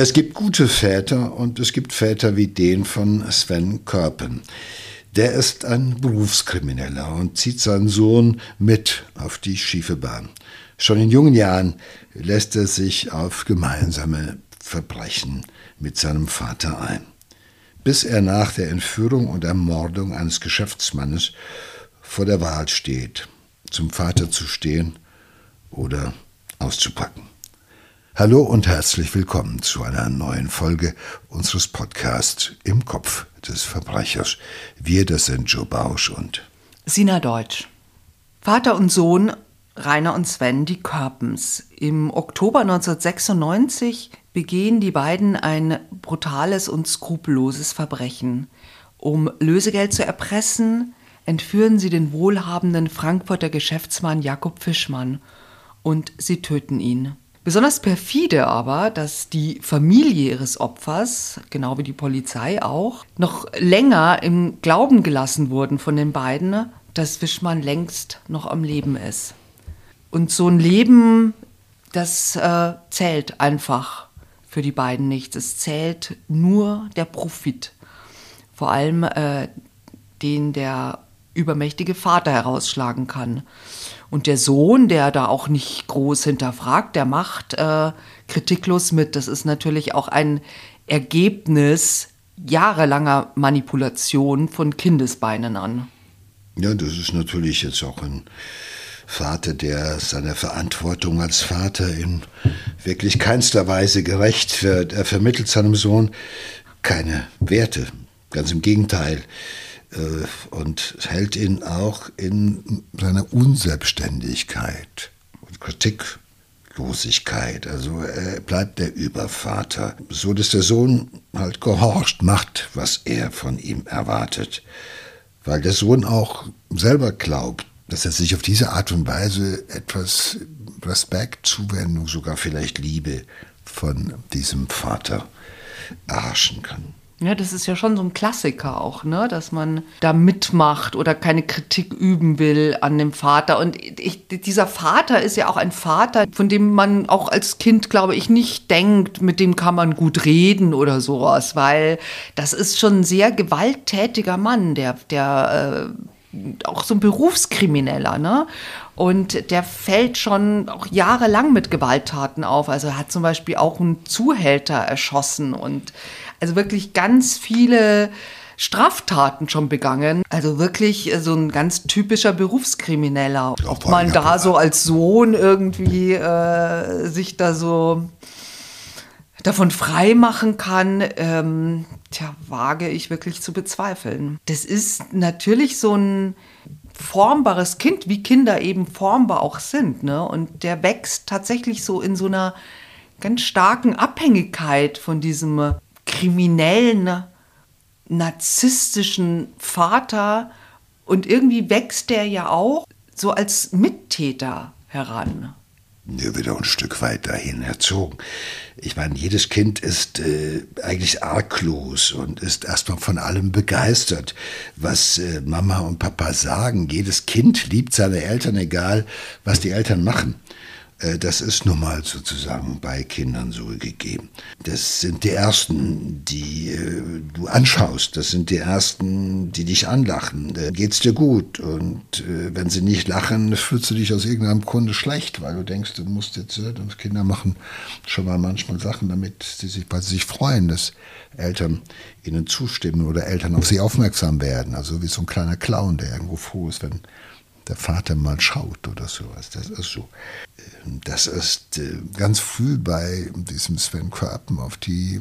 Es gibt gute Väter und es gibt Väter wie den von Sven Körpen. Der ist ein Berufskrimineller und zieht seinen Sohn mit auf die schiefe Bahn. Schon in jungen Jahren lässt er sich auf gemeinsame Verbrechen mit seinem Vater ein. Bis er nach der Entführung und Ermordung eines Geschäftsmannes vor der Wahl steht, zum Vater zu stehen oder auszupacken. Hallo und herzlich willkommen zu einer neuen Folge unseres Podcasts Im Kopf des Verbrechers. Wir, das sind Joe Bausch und Sina Deutsch. Vater und Sohn, Rainer und Sven, die Körpens. Im Oktober 1996 begehen die beiden ein brutales und skrupelloses Verbrechen. Um Lösegeld zu erpressen, entführen sie den wohlhabenden Frankfurter Geschäftsmann Jakob Fischmann und sie töten ihn. Besonders perfide aber, dass die Familie ihres Opfers, genau wie die Polizei auch, noch länger im Glauben gelassen wurden von den beiden, dass Fischmann längst noch am Leben ist. Und so ein Leben, das äh, zählt einfach für die beiden nichts. Es zählt nur der Profit. Vor allem äh, den der übermächtige Vater herausschlagen kann. Und der Sohn, der da auch nicht groß hinterfragt, der macht äh, kritiklos mit. Das ist natürlich auch ein Ergebnis jahrelanger Manipulation von Kindesbeinen an. Ja, das ist natürlich jetzt auch ein Vater, der seiner Verantwortung als Vater in wirklich keinster Weise gerecht wird. Er vermittelt seinem Sohn keine Werte. Ganz im Gegenteil. Äh, und hält ihn auch in seiner Unselbstständigkeit und Kritiklosigkeit. Also er bleibt der Übervater, so dass der Sohn halt gehorcht, macht, was er von ihm erwartet. Weil der Sohn auch selber glaubt, dass er sich auf diese Art und Weise etwas Respekt, Zuwendung, sogar vielleicht Liebe von diesem Vater erhaschen kann. Ja, das ist ja schon so ein Klassiker auch, ne, dass man da mitmacht oder keine Kritik üben will an dem Vater. Und ich, dieser Vater ist ja auch ein Vater, von dem man auch als Kind, glaube ich, nicht denkt, mit dem kann man gut reden oder sowas, weil das ist schon ein sehr gewalttätiger Mann, der, der äh, auch so ein Berufskrimineller, ne? Und der fällt schon auch jahrelang mit Gewalttaten auf. Also er hat zum Beispiel auch einen Zuhälter erschossen und also wirklich ganz viele Straftaten schon begangen. Also wirklich so ein ganz typischer Berufskrimineller. Ob man da so als Sohn irgendwie äh, sich da so davon frei machen kann, ähm, tja, wage ich wirklich zu bezweifeln. Das ist natürlich so ein formbares Kind, wie Kinder eben formbar auch sind. Ne? Und der wächst tatsächlich so in so einer ganz starken Abhängigkeit von diesem kriminellen, narzisstischen Vater und irgendwie wächst der ja auch so als Mittäter heran. Er wird auch ein Stück weit dahin erzogen. Ich meine, jedes Kind ist äh, eigentlich arglos und ist erstmal von allem begeistert, was äh, Mama und Papa sagen. Jedes Kind liebt seine Eltern, egal was die Eltern machen. Äh, das ist nun mal sozusagen bei Kindern so gegeben. Das sind die Ersten, die äh, du anschaust. Das sind die Ersten, die dich anlachen. Geht's dir gut. Und äh, wenn sie nicht lachen, fühlst du dich aus irgendeinem Grunde schlecht, weil du denkst, du musst jetzt, und Kinder machen schon mal manchmal Sachen, damit sie sich, weil sie sich freuen, dass Eltern ihnen zustimmen oder Eltern auf sie aufmerksam werden. Also wie so ein kleiner Clown, der irgendwo froh ist, wenn der Vater mal schaut oder sowas. Das ist so. Das ist äh, ganz früh bei diesem Sven Körpen auf die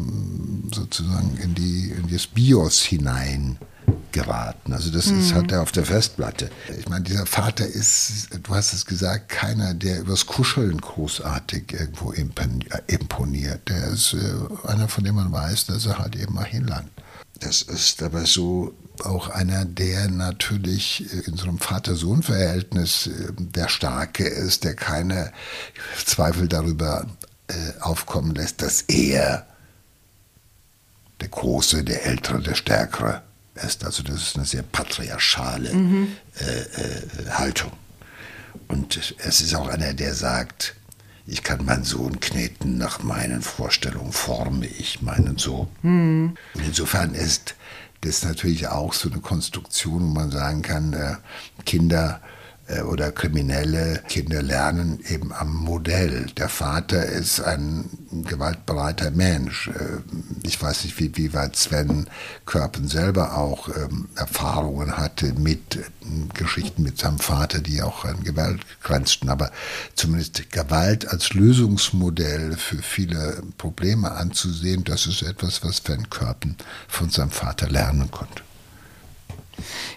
sozusagen in die in das BIOS hinein geraten. Also das ist, hat er auf der Festplatte. Ich meine, dieser Vater ist, du hast es gesagt, keiner, der übers Kuscheln großartig irgendwo imponiert. Der ist äh, einer, von dem man weiß, dass er halt eben mal hinlangt. Das ist aber so auch einer, der natürlich in so einem Vater-Sohn-Verhältnis äh, der Starke ist, der keine Zweifel darüber äh, aufkommen lässt, dass er der Große, der Ältere, der Stärkere ist. Also das ist eine sehr patriarchale mhm. äh, Haltung. Und es ist auch einer, der sagt, ich kann meinen Sohn kneten nach meinen Vorstellungen, forme ich meinen Sohn. Mhm. Und insofern ist das natürlich auch so eine Konstruktion, wo man sagen kann, äh, Kinder oder kriminelle Kinder lernen eben am Modell. Der Vater ist ein gewaltbereiter Mensch. Äh, ich weiß nicht, wie, wie weit Sven Körpen selber auch ähm, Erfahrungen hatte mit äh, Geschichten mit seinem Vater, die auch an Gewalt grenzten. Aber zumindest Gewalt als Lösungsmodell für viele Probleme anzusehen, das ist etwas, was Sven Körpen von seinem Vater lernen konnte.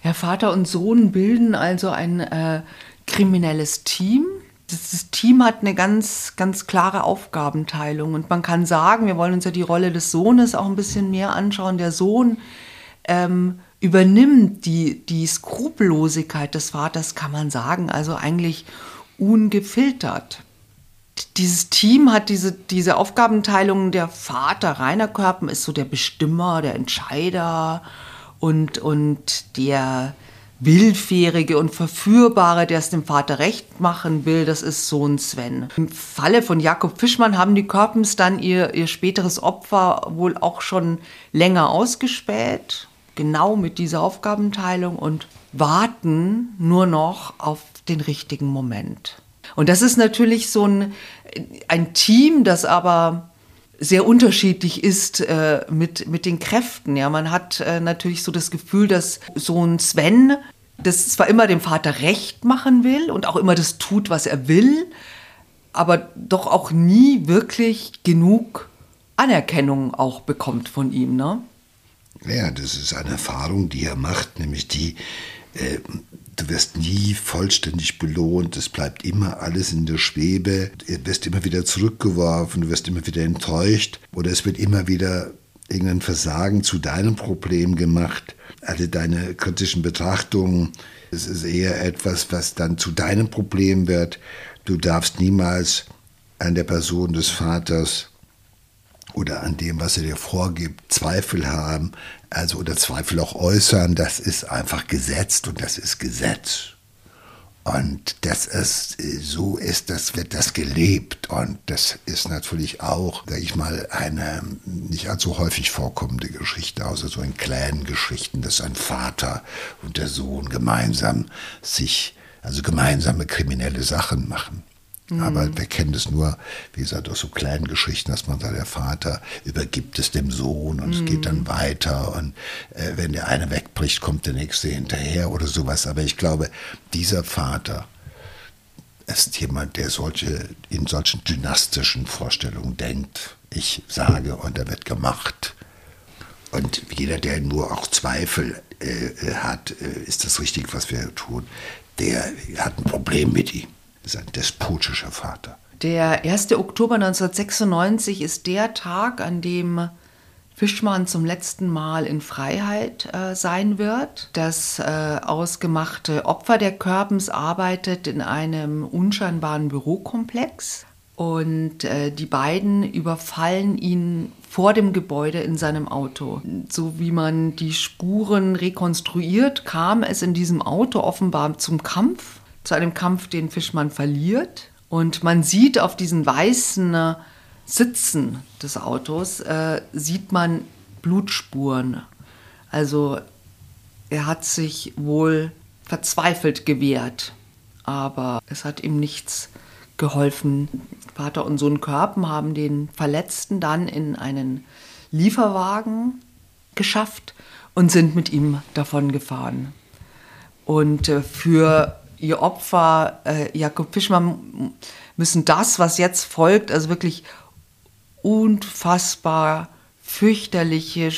Ja, Vater und Sohn bilden also ein äh, kriminelles Team. Das Team hat eine ganz, ganz klare Aufgabenteilung. Und man kann sagen, wir wollen uns ja die Rolle des Sohnes auch ein bisschen mehr anschauen. Der Sohn ähm, übernimmt die, die Skrupellosigkeit des Vaters, kann man sagen, also eigentlich ungefiltert. Dieses Team hat diese, diese Aufgabenteilung. Der Vater, Rainer Körpen, ist so der Bestimmer, der Entscheider und, und der Willfährige und Verführbare, der es dem Vater recht machen will, das ist Sohn Sven. Im Falle von Jakob Fischmann haben die Körpens dann ihr, ihr späteres Opfer wohl auch schon länger ausgespäht, genau mit dieser Aufgabenteilung und warten nur noch auf den richtigen Moment. Und das ist natürlich so ein, ein Team, das aber sehr unterschiedlich ist äh, mit, mit den Kräften. Ja, man hat äh, natürlich so das Gefühl, dass so ein Sven das zwar immer dem Vater recht machen will und auch immer das tut, was er will, aber doch auch nie wirklich genug Anerkennung auch bekommt von ihm, ne? Ja, das ist eine Erfahrung, die er macht, nämlich die, äh, du wirst nie vollständig belohnt, es bleibt immer alles in der Schwebe, du wirst immer wieder zurückgeworfen, du wirst immer wieder enttäuscht oder es wird immer wieder irgendein Versagen zu deinem Problem gemacht. Alle deine kritischen Betrachtungen, es ist eher etwas, was dann zu deinem Problem wird. Du darfst niemals an der Person des Vaters oder an dem, was er dir vorgibt, Zweifel haben, also oder Zweifel auch äußern, das ist einfach gesetzt und das ist Gesetz. Und das ist, so ist das, wird das gelebt. Und das ist natürlich auch, sag ich mal, eine nicht allzu häufig vorkommende Geschichte, außer so in kleinen Geschichten, dass ein Vater und der Sohn gemeinsam sich, also gemeinsame kriminelle Sachen machen. Mhm. Aber wir kennen das nur, wie gesagt, aus so kleinen Geschichten, dass man sagt, der Vater übergibt es dem Sohn und mhm. es geht dann mhm. weiter und äh, wenn der eine wegbricht, kommt der nächste hinterher oder sowas. Aber ich glaube, dieser Vater ist jemand, der solche, in solchen dynastischen Vorstellungen denkt. Ich sage und er wird gemacht. Und jeder, der nur auch Zweifel äh, hat, äh, ist das richtig, was wir tun, der hat ein Problem mit ihm ist ein despotischer Vater. Der 1. Oktober 1996 ist der Tag, an dem Fischmann zum letzten Mal in Freiheit äh, sein wird. Das äh, ausgemachte Opfer der Körbens arbeitet in einem unscheinbaren Bürokomplex und äh, die beiden überfallen ihn vor dem Gebäude in seinem Auto. So wie man die Spuren rekonstruiert, kam es in diesem Auto offenbar zum Kampf zu einem Kampf, den Fischmann verliert. Und man sieht auf diesen weißen äh, Sitzen des Autos, äh, sieht man Blutspuren. Also er hat sich wohl verzweifelt gewehrt, aber es hat ihm nichts geholfen. Vater und Sohn Körpen haben den Verletzten dann in einen Lieferwagen geschafft und sind mit ihm davon gefahren. Und äh, für ihr Opfer, äh, Jakob Fischmann, müssen das, was jetzt folgt, also wirklich unfassbar fürchterliche,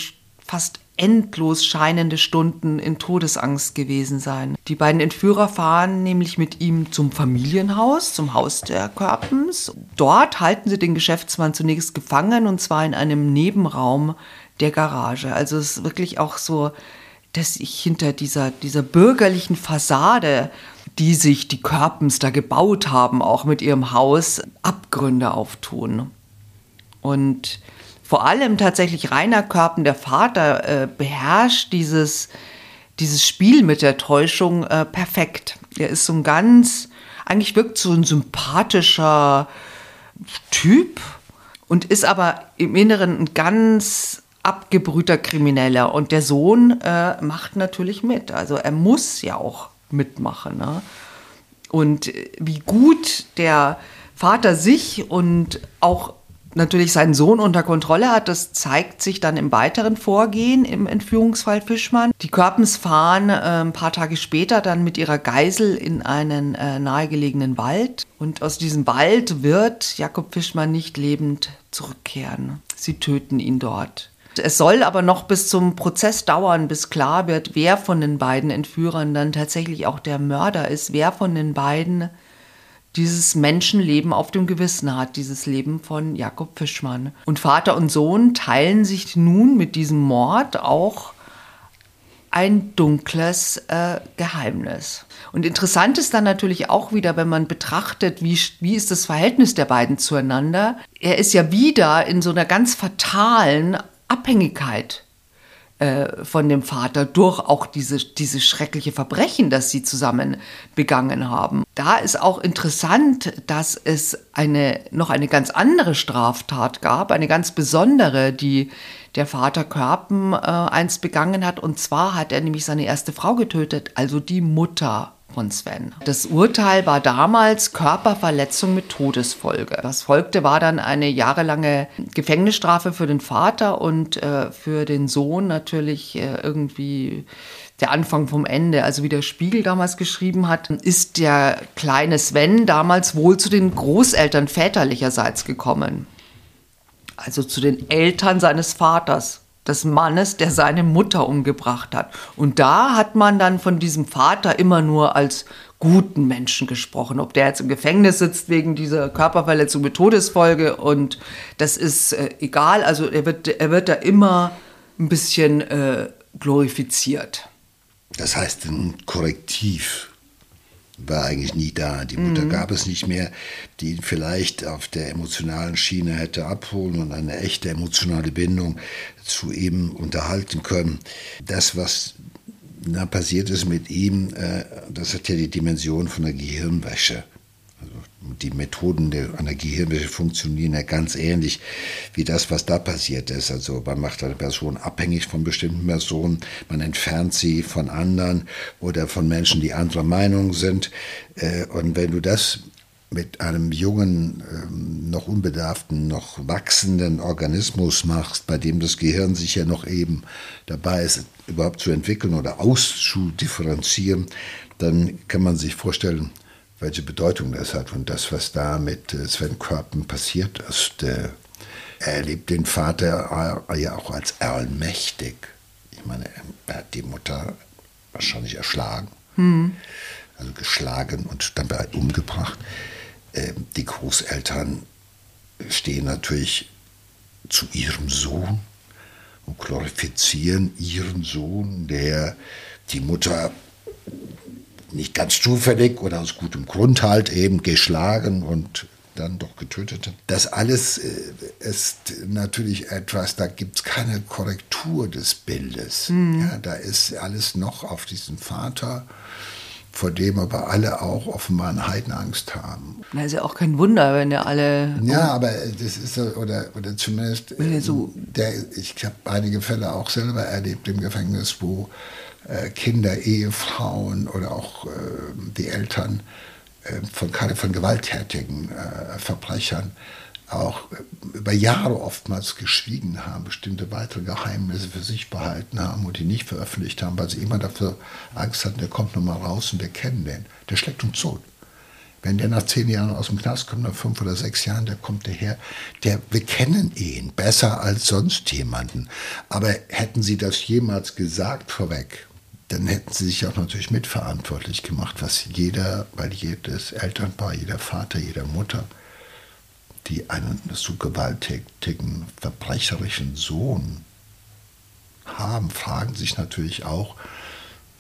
fast endlos scheinende Stunden in Todesangst gewesen sein. Die beiden Entführer fahren nämlich mit ihm zum Familienhaus, zum Haus der Körpens. Dort halten sie den Geschäftsmann zunächst gefangen und zwar in einem Nebenraum der Garage. Also es ist wirklich auch so, dass ich hinter dieser, dieser bürgerlichen Fassade die sich die Körpens da gebaut haben, auch mit ihrem Haus, Abgründe auftun. Und vor allem tatsächlich Rainer Körpen, der Vater, äh, beherrscht dieses, dieses Spiel mit der Täuschung äh, perfekt. Er ist so ein ganz, eigentlich wirkt so ein sympathischer, Typ und ist aber im Inneren ein ganz abgebrühter Krimineller. Und der Sohn äh, macht natürlich mit. Also er muss ja auch mitmachen. Ne? Und äh, wie gut der Vater sich und auch natürlich seinen Sohn unter Kontrolle hat. Das zeigt sich dann im weiteren Vorgehen im Entführungsfall Fischmann. Die Körpens fahren äh, ein paar Tage später dann mit ihrer Geisel in einen äh, nahegelegenen Wald. Und aus diesem Wald wird Jakob Fischmann nicht lebend zurückkehren. Sie töten ihn dort. Es soll aber noch bis zum Prozess dauern, bis klar wird, wer von den beiden Entführern dann tatsächlich auch der Mörder ist, wer von den beiden dieses Menschenleben auf dem Gewissen hat, dieses Leben von Jakob Fischmann. Und Vater und Sohn teilen sich nun mit diesem Mord auch ein dunkles äh, Geheimnis. Und interessant ist dann natürlich auch wieder, wenn man betrachtet, wie, wie ist das Verhältnis der beiden zueinander. Er ist ja wieder in so einer ganz fatalen Abhängigkeit äh, von dem Vater durch auch diese, diese schreckliche Verbrechen, das sie zusammen begangen haben. Da ist auch interessant, dass es eine, noch eine ganz andere Straftat gab, eine ganz besondere, die der Vater Körpen äh, einst begangen hat. Und zwar hat er nämlich seine erste Frau getötet, also die Mutter von Sven. Das Urteil war damals Körperverletzung mit Todesfolge. Was folgte, war dann eine jahrelange Gefängnisstrafe für den Vater und äh, für den Sohn natürlich äh, irgendwie der Anfang vom Ende. Also wie der Spiegel damals geschrieben hat, ist der kleine Sven damals wohl zu den Großeltern väterlicherseits gekommen. Also zu den Eltern seines Vaters des Mannes, der seine Mutter umgebracht hat. Und da hat man dann von diesem Vater immer nur als guten Menschen gesprochen. Ob der jetzt im Gefängnis sitzt wegen dieser Körperverletzung mit Todesfolge und das ist äh, egal. Also er wird, er wird da immer ein bisschen äh, glorifiziert. Das heißt ein Korrektiv war eigentlich nie da. Die Mutter mhm. gab es nicht mehr, die ihn vielleicht auf der emotionalen Schiene hätte abholen und eine echte emotionale Bindung zu ihm unterhalten können. Das, was da passiert ist mit ihm, äh, das hat ja die Dimension von der Gehirnwäsche die Methoden der, einer funktionieren ja ganz ähnlich wie das, was da passiert ist. Also man macht eine Person abhängig von bestimmten Personen, man entfernt sie von anderen oder von Menschen, die anderer Meinung sind. Äh, und wenn du das mit einem jungen, ähm, noch unbedarften, noch wachsenden Organismus machst, bei dem das Gehirn sich ja noch eben dabei ist, überhaupt zu entwickeln oder auszudifferenzieren, dann kann man sich vorstellen, welche Bedeutung das hat und das, was da mit äh, Sven Körpen passiert ist. Äh, er erlebt den Vater äh, ja auch als allmächtig. Ich meine, er hat die Mutter wahrscheinlich erschlagen, hm. also geschlagen und dann umgebracht. Ähm, die Großeltern stehen natürlich zu ihrem Sohn und glorifizieren ihren Sohn, der die Mutter nicht ganz zufällig oder aus gutem Grund halt eben geschlagen und dann doch getötet. Das alles äh, ist natürlich etwas, da gibt es keine Korrektur des Bildes. Mhm. Ja, da ist alles noch auf diesen Vater, vor dem aber alle auch offenbar eine Heidenangst haben. Na, ist ja auch kein Wunder, wenn ja alle. Ja, aber das ist, oder, oder zumindest, so der, ich habe einige Fälle auch selber erlebt im Gefängnis, wo Kinder, Ehefrauen oder auch äh, die Eltern äh, von, von gewalttätigen Verbrechern auch über Jahre oftmals geschwiegen haben, bestimmte weitere Geheimnisse für sich behalten haben und die nicht veröffentlicht haben, weil sie immer dafür Angst hatten, der kommt nochmal raus und wir kennen den. Der schlägt uns tot. Wenn der nach zehn Jahren aus dem Knast kommt, nach fünf oder sechs Jahren, der kommt daher, der, wir kennen ihn besser als sonst jemanden. Aber hätten Sie das jemals gesagt vorweg, dann hätten sie sich auch natürlich mitverantwortlich gemacht, was jeder, weil jedes Elternpaar, jeder Vater, jeder Mutter, die einen so gewalttätigen, verbrecherischen Sohn haben, fragen sich natürlich auch,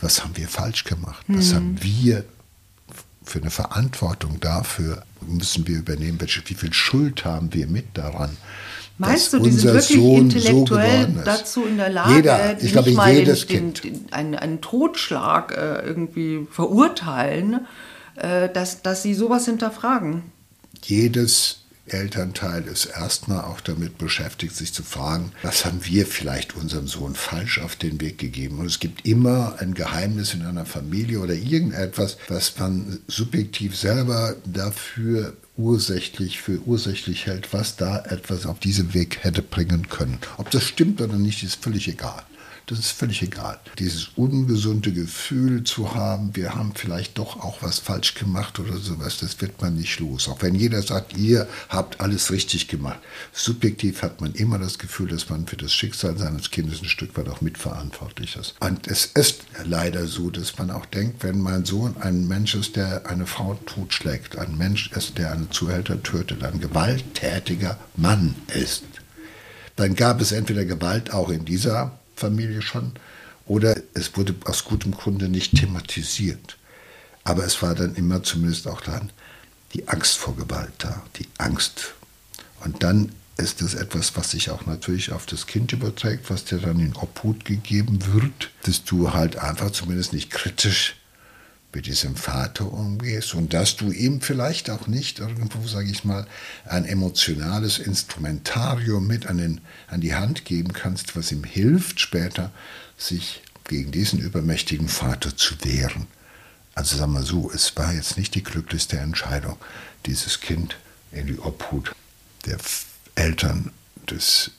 was haben wir falsch gemacht? Was mhm. haben wir für eine Verantwortung dafür? Müssen wir übernehmen? Welche, wie viel Schuld haben wir mit daran? Meinst du, die sind wirklich Sohn intellektuell so dazu in der Lage, Jeder, ich glaube, mal jedes den, den, den, einen, einen, Totschlag äh, irgendwie verurteilen, äh, dass, dass sie sowas hinterfragen? Jedes Elternteil ist erstmal auch damit beschäftigt, sich zu fragen, was haben wir vielleicht unserem Sohn falsch auf den Weg gegeben? Und es gibt immer ein Geheimnis in einer Familie oder irgendetwas, was man subjektiv selber dafür ursächlich für ursächlich hält, was da etwas auf diesem Weg hätte bringen können. Ob das stimmt oder nicht, ist völlig egal. Das ist völlig egal. Dieses ungesunde Gefühl zu haben, wir haben vielleicht doch auch was falsch gemacht oder sowas, das wird man nicht los. Auch wenn jeder sagt, ihr habt alles richtig gemacht. Subjektiv hat man immer das Gefühl, dass man für das Schicksal seines Kindes ein Stück weit auch mitverantwortlich ist. Und es ist leider so, dass man auch denkt, wenn mein Sohn ein Mensch ist, der eine Frau totschlägt, ein Mensch ist, der einen Zuhälter tötet, ein gewalttätiger Mann ist, dann gab es entweder Gewalt auch in dieser Familie schon. Oder es wurde aus gutem Grunde nicht thematisiert. Aber es war dann immer zumindest auch dann die Angst vor Gewalt da, die Angst. Und dann ist es etwas, was sich auch natürlich auf das Kind überträgt, was dir dann in Obhut gegeben wird, dass du halt einfach zumindest nicht kritisch mit diesem Vater umgehst und dass du ihm vielleicht auch nicht irgendwo, sage ich mal, ein emotionales Instrumentarium mit an, den, an die Hand geben kannst, was ihm hilft, später sich gegen diesen übermächtigen Vater zu wehren. Also sagen wir so, es war jetzt nicht die glücklichste Entscheidung, dieses Kind in die Obhut der Eltern des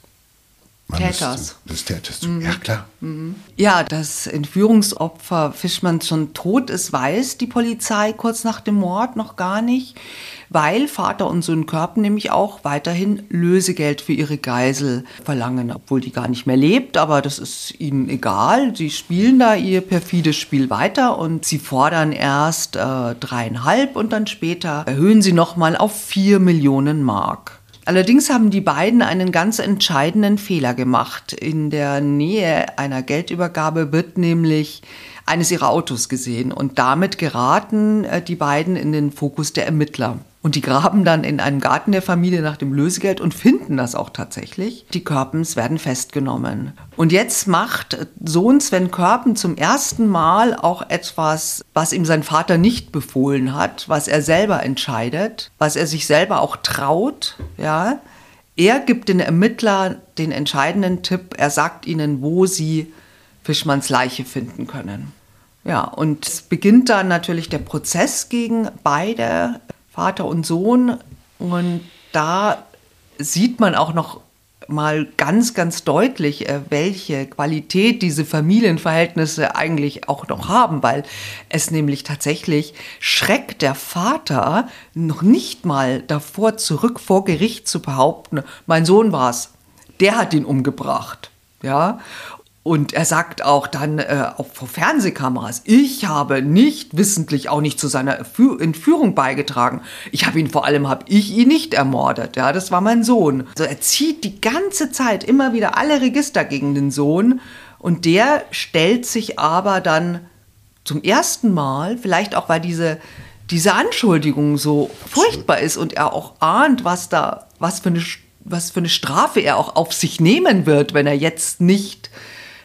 Täters. Des Täters. Mhm. Ja, klar. Mhm. Ja, dass Entführungsopfer Fischmann schon tot ist, weiß die Polizei kurz nach dem Mord noch gar nicht, weil Vater und Sohn Körpen nämlich auch weiterhin Lösegeld für ihre Geisel verlangen, obwohl die gar nicht mehr lebt, aber das ist ihnen egal. Sie spielen da ihr perfides Spiel weiter und sie fordern erst äh, dreieinhalb und dann später erhöhen sie nochmal auf vier Millionen Mark. Allerdings haben die beiden einen ganz entscheidenden Fehler gemacht. In der Nähe einer Geldübergabe wird nämlich eines ihrer Autos gesehen und damit geraten äh, die beiden in den Fokus der Ermittler. Und die graben dann in einem Garten der Familie nach dem Lösegeld und finden das auch tatsächlich. Die Körpens werden festgenommen. Und jetzt macht Sohn Sven Körpen zum ersten Mal auch etwas, was ihm sein Vater nicht befohlen hat, was er selber entscheidet, was er sich selber auch traut, ja. Er gibt den Ermittlern den entscheidenden Tipp. Er sagt ihnen, wo sie Fischmanns Leiche finden können. Ja, und es beginnt dann natürlich der Prozess gegen beide, Vater und Sohn. Und da sieht man auch noch mal ganz, ganz deutlich, äh, welche Qualität diese Familienverhältnisse eigentlich auch noch haben, weil es nämlich tatsächlich schreckt der Vater noch nicht mal davor zurück vor Gericht zu behaupten, mein Sohn war's, der hat ihn umgebracht. Ja, und er sagt auch dann äh, auch vor Fernsehkameras, ich habe nicht wissentlich auch nicht zu seiner Entführung beigetragen. Ich habe ihn vor allem, habe ich ihn nicht ermordet. Ja, das war mein Sohn. Also er zieht die ganze Zeit immer wieder alle Register gegen den Sohn und der stellt sich aber dann zum ersten Mal, vielleicht auch weil diese diese Anschuldigung so furchtbar ist und er auch ahnt, was da was für eine was für eine Strafe er auch auf sich nehmen wird, wenn er jetzt nicht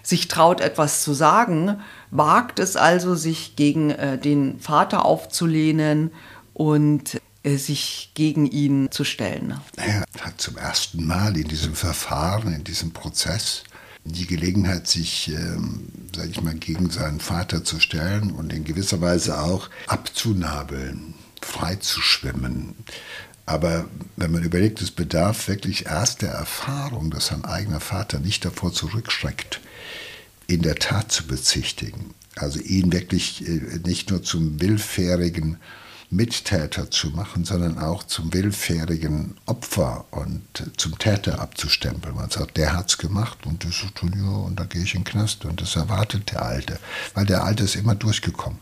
sich traut, etwas zu sagen, wagt es also, sich gegen äh, den Vater aufzulehnen und äh, sich gegen ihn zu stellen. Er hat zum ersten Mal in diesem Verfahren, in diesem Prozess die Gelegenheit, sich, ähm, sage ich mal, gegen seinen Vater zu stellen und in gewisser Weise auch abzunabeln, frei zu schwimmen. Aber wenn man überlegt, es bedarf wirklich erst der Erfahrung, dass sein eigener Vater nicht davor zurückschreckt, in der Tat zu bezichtigen. Also ihn wirklich äh, nicht nur zum willfährigen Mittäter zu machen, sondern auch zum willfährigen Opfer und zum Täter abzustempeln. Man sagt, der hat's gemacht und das ist ja, und da gehe ich in den Knast und das erwartet der Alte, weil der Alte ist immer durchgekommen.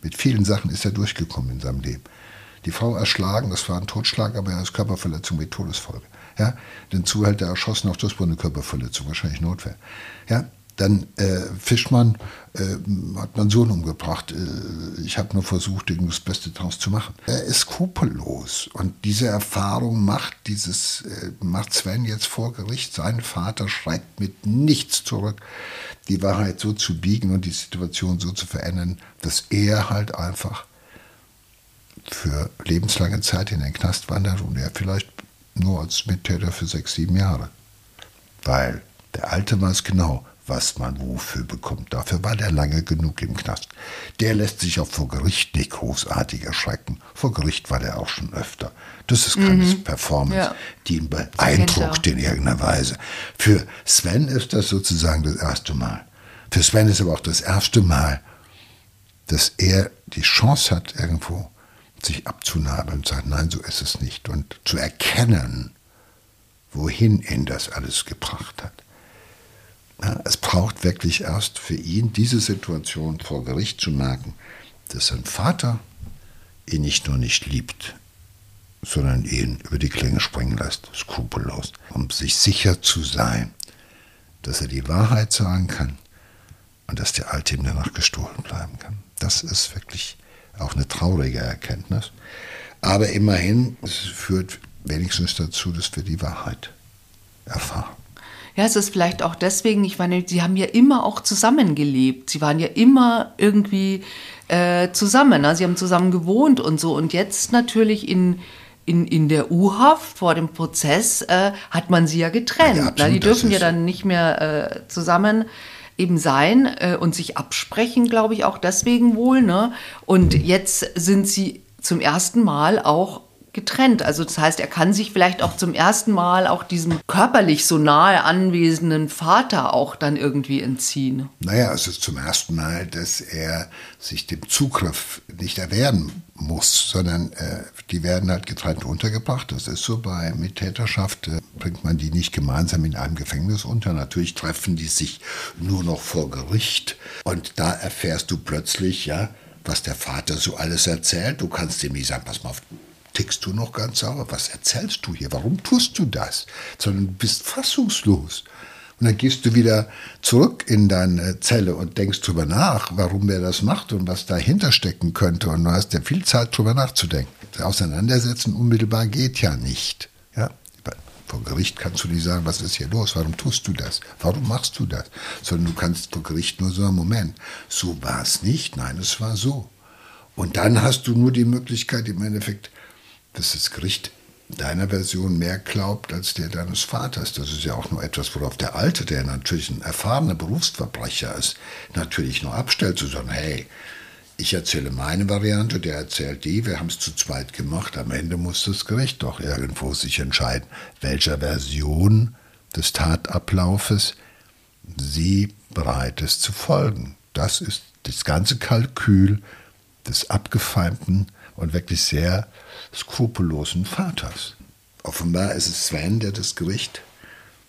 Mit vielen Sachen ist er durchgekommen in seinem Leben. Die Frau erschlagen, das war ein Totschlag, aber er ist Körperverletzung mit Todesfolge. Ja, den Zuhälter erschossen, auch das war eine Körperverletzung, wahrscheinlich Notwehr. Ja, dann äh, Fischmann äh, hat meinen Sohn umgebracht. Äh, ich habe nur versucht, das Beste daraus zu machen. Er ist skrupellos. Und diese Erfahrung macht, dieses, äh, macht Sven jetzt vor Gericht. Sein Vater schreibt mit nichts zurück, die Wahrheit so zu biegen und die Situation so zu verändern, dass er halt einfach für lebenslange Zeit in den Knast wandert und er vielleicht nur als Mittäter für sechs, sieben Jahre. Weil der Alte weiß genau, was man wofür bekommt. Dafür war der lange genug im Knast. Der lässt sich auch vor Gericht nicht großartig erschrecken. Vor Gericht war der auch schon öfter. Das ist keine mhm. Performance, ja. die ihn beeindruckt in irgendeiner Weise. Für Sven ist das sozusagen das erste Mal. Für Sven ist aber auch das erste Mal, dass er die Chance hat, irgendwo sich abzunabeln und sagt, nein, so ist es nicht. Und zu erkennen, wohin ihn das alles gebracht hat. Es braucht wirklich erst für ihn diese Situation vor Gericht zu merken, dass sein Vater ihn nicht nur nicht liebt, sondern ihn über die Klinge springen lässt, skrupellos, um sich sicher zu sein, dass er die Wahrheit sagen kann und dass der Alte ihm danach gestohlen bleiben kann. Das ist wirklich auch eine traurige Erkenntnis. Aber immerhin, es führt wenigstens dazu, dass wir die Wahrheit erfahren. Ja, es ist vielleicht auch deswegen, ich meine, sie haben ja immer auch zusammengelebt. Sie waren ja immer irgendwie äh, zusammen. Ne? Sie haben zusammen gewohnt und so. Und jetzt natürlich in, in, in der U-Haft vor dem Prozess äh, hat man sie ja getrennt. Ja, absolut, ne? Die dürfen ja dann nicht mehr äh, zusammen eben sein äh, und sich absprechen, glaube ich, auch deswegen wohl. Ne? Und jetzt sind sie zum ersten Mal auch getrennt. Also das heißt, er kann sich vielleicht auch zum ersten Mal auch diesem körperlich so nahe anwesenden Vater auch dann irgendwie entziehen. Naja, es ist zum ersten Mal, dass er sich dem Zugriff nicht erwehren muss, sondern äh, die werden halt getrennt untergebracht. Das ist so bei Mittäterschaft, äh, bringt man die nicht gemeinsam in einem Gefängnis unter. Natürlich treffen die sich nur noch vor Gericht und da erfährst du plötzlich, ja, was der Vater so alles erzählt. Du kannst ihm nicht sagen, pass mal auf, tickst du noch ganz sauer. Was erzählst du hier? Warum tust du das? Sondern du bist fassungslos. Und dann gehst du wieder zurück in deine Zelle und denkst drüber nach, warum er das macht und was dahinter stecken könnte. Und du hast ja viel Zeit, drüber nachzudenken. Das Auseinandersetzen unmittelbar geht ja nicht. Ja? Vor Gericht kannst du nicht sagen, was ist hier los? Warum tust du das? Warum machst du das? Sondern du kannst vor Gericht nur sagen, Moment, so war es nicht. Nein, es war so. Und dann hast du nur die Möglichkeit, im Endeffekt dass das Gericht deiner Version mehr glaubt als der deines Vaters. Das ist ja auch nur etwas, worauf der Alte, der natürlich ein erfahrener Berufsverbrecher ist, natürlich nur abstellt, zu sagen, hey, ich erzähle meine Variante, der erzählt die, wir haben es zu zweit gemacht, am Ende muss das Gericht doch irgendwo sich entscheiden, welcher Version des Tatablaufes sie bereit ist zu folgen. Das ist das ganze Kalkül des abgefeimten und wirklich sehr skrupellosen Vaters. Offenbar ist es Sven, der das Gericht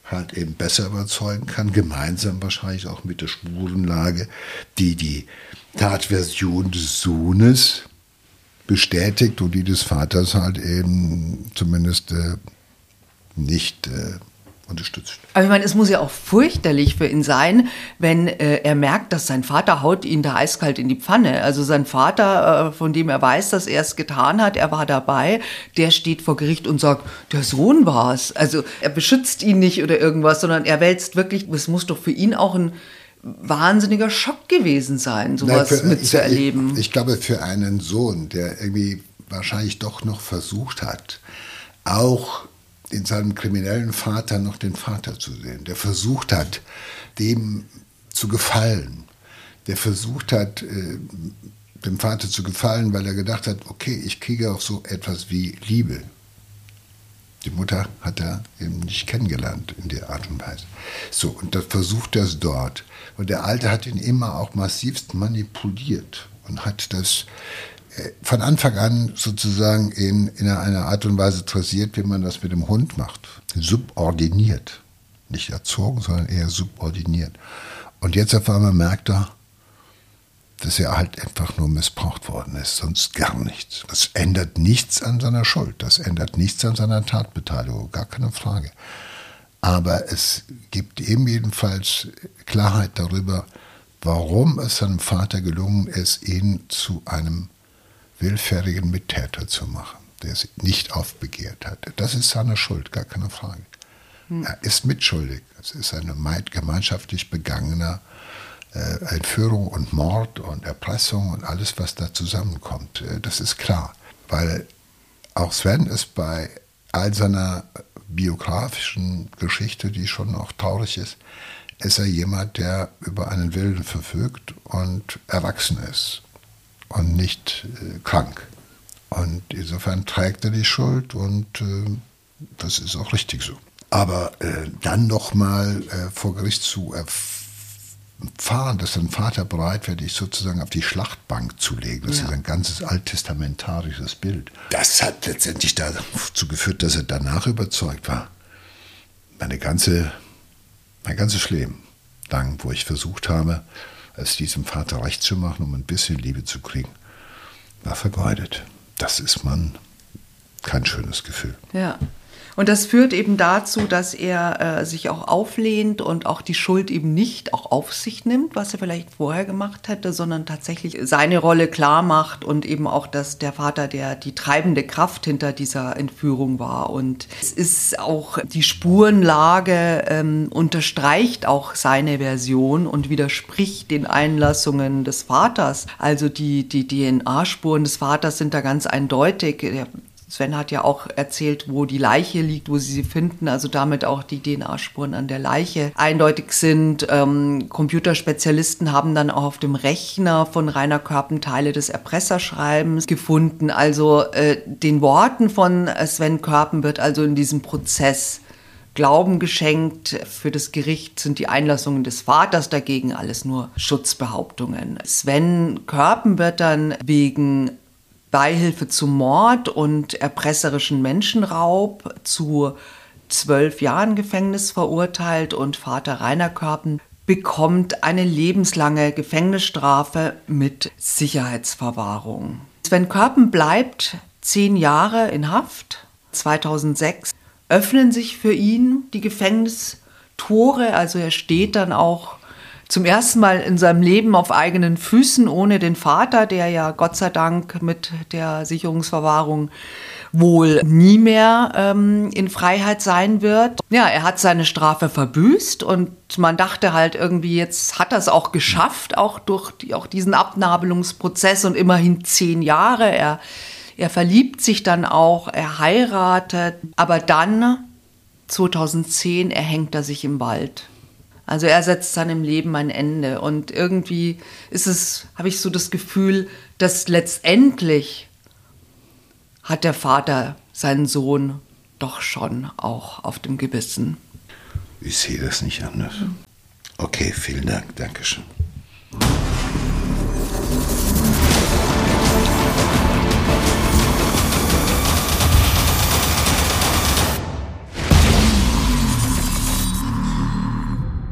halt eben besser überzeugen kann, gemeinsam wahrscheinlich auch mit der Spurenlage, die die Tatversion des Sohnes bestätigt und die des Vaters halt eben zumindest äh, nicht äh, unterstützt. Aber ich meine, es muss ja auch fürchterlich für ihn sein, wenn äh, er merkt, dass sein Vater haut ihn da eiskalt in die Pfanne. Also sein Vater, äh, von dem er weiß, dass er es getan hat, er war dabei, der steht vor Gericht und sagt, der Sohn war es. Also er beschützt ihn nicht oder irgendwas, sondern er wälzt wirklich, es muss doch für ihn auch ein wahnsinniger Schock gewesen sein, sowas Nein, für, mitzuerleben. Ich, ich glaube, für einen Sohn, der irgendwie wahrscheinlich doch noch versucht hat, auch in seinem kriminellen Vater noch den Vater zu sehen, der versucht hat, dem zu gefallen, der versucht hat, äh, dem Vater zu gefallen, weil er gedacht hat, okay, ich kriege auch so etwas wie Liebe. Die Mutter hat er eben nicht kennengelernt in der Art und Weise. So, und das versucht er es dort. Und der Alte hat ihn immer auch massivst manipuliert und hat das von Anfang an sozusagen in, in einer Art und Weise dressiert, wie man das mit dem Hund macht. Subordiniert. Nicht erzogen, sondern eher subordiniert. Und jetzt auf einmal merkt er, dass er halt einfach nur missbraucht worden ist, sonst gar nichts. Das ändert nichts an seiner Schuld, das ändert nichts an seiner Tatbeteiligung, gar keine Frage. Aber es gibt ihm jedenfalls Klarheit darüber, warum es seinem Vater gelungen ist, ihn zu einem willfährigen Mittäter zu machen, der sich nicht aufbegehrt hat. Das ist seine Schuld, gar keine Frage. Hm. Er ist mitschuldig. Es ist eine gemeinschaftlich begangener äh, Entführung und Mord und Erpressung und alles, was da zusammenkommt. Äh, das ist klar. Weil auch Sven ist bei all seiner biografischen Geschichte, die schon auch traurig ist, ist er jemand, der über einen Willen verfügt und erwachsen ist und nicht äh, krank. Und insofern trägt er die Schuld und äh, das ist auch richtig so. Aber äh, dann nochmal äh, vor Gericht zu erfahren, dass sein Vater bereit wäre, dich sozusagen auf die Schlachtbank zu legen, das ja. ist ein ganzes alttestamentarisches Bild. Das hat letztendlich dazu geführt, dass er danach überzeugt war. Meine ganze, mein ganzes Leben lang, wo ich versucht habe, es diesem Vater recht zu machen, um ein bisschen Liebe zu kriegen, war vergeudet. Das ist man kein schönes Gefühl. Ja. Und das führt eben dazu, dass er äh, sich auch auflehnt und auch die Schuld eben nicht auch auf sich nimmt, was er vielleicht vorher gemacht hätte, sondern tatsächlich seine Rolle klar macht und eben auch, dass der Vater der die treibende Kraft hinter dieser Entführung war. Und es ist auch die Spurenlage ähm, unterstreicht auch seine Version und widerspricht den Einlassungen des Vaters. Also die, die DNA-Spuren des Vaters sind da ganz eindeutig. Der Sven hat ja auch erzählt, wo die Leiche liegt, wo sie sie finden, also damit auch die DNA-Spuren an der Leiche eindeutig sind. Ähm, Computerspezialisten haben dann auch auf dem Rechner von Rainer Körpen Teile des Erpresserschreibens gefunden. Also äh, den Worten von Sven Körpen wird also in diesem Prozess Glauben geschenkt. Für das Gericht sind die Einlassungen des Vaters dagegen alles nur Schutzbehauptungen. Sven Körpen wird dann wegen Beihilfe zum Mord und erpresserischen Menschenraub zu zwölf Jahren Gefängnis verurteilt und Vater Rainer Körpen bekommt eine lebenslange Gefängnisstrafe mit Sicherheitsverwahrung. Sven Körpen bleibt zehn Jahre in Haft. 2006 öffnen sich für ihn die Gefängnistore, also er steht dann auch zum ersten Mal in seinem Leben auf eigenen Füßen, ohne den Vater, der ja Gott sei Dank mit der Sicherungsverwahrung wohl nie mehr ähm, in Freiheit sein wird. Ja, er hat seine Strafe verbüßt und man dachte halt irgendwie, jetzt hat er es auch geschafft, auch durch die, auch diesen Abnabelungsprozess und immerhin zehn Jahre. Er, er verliebt sich dann auch, er heiratet, aber dann 2010 erhängt er sich im Wald. Also er setzt seinem Leben ein Ende. Und irgendwie ist es, habe ich so das Gefühl, dass letztendlich hat der Vater seinen Sohn doch schon auch auf dem Gewissen. Ich sehe das nicht anders. Okay, vielen Dank. Dankeschön.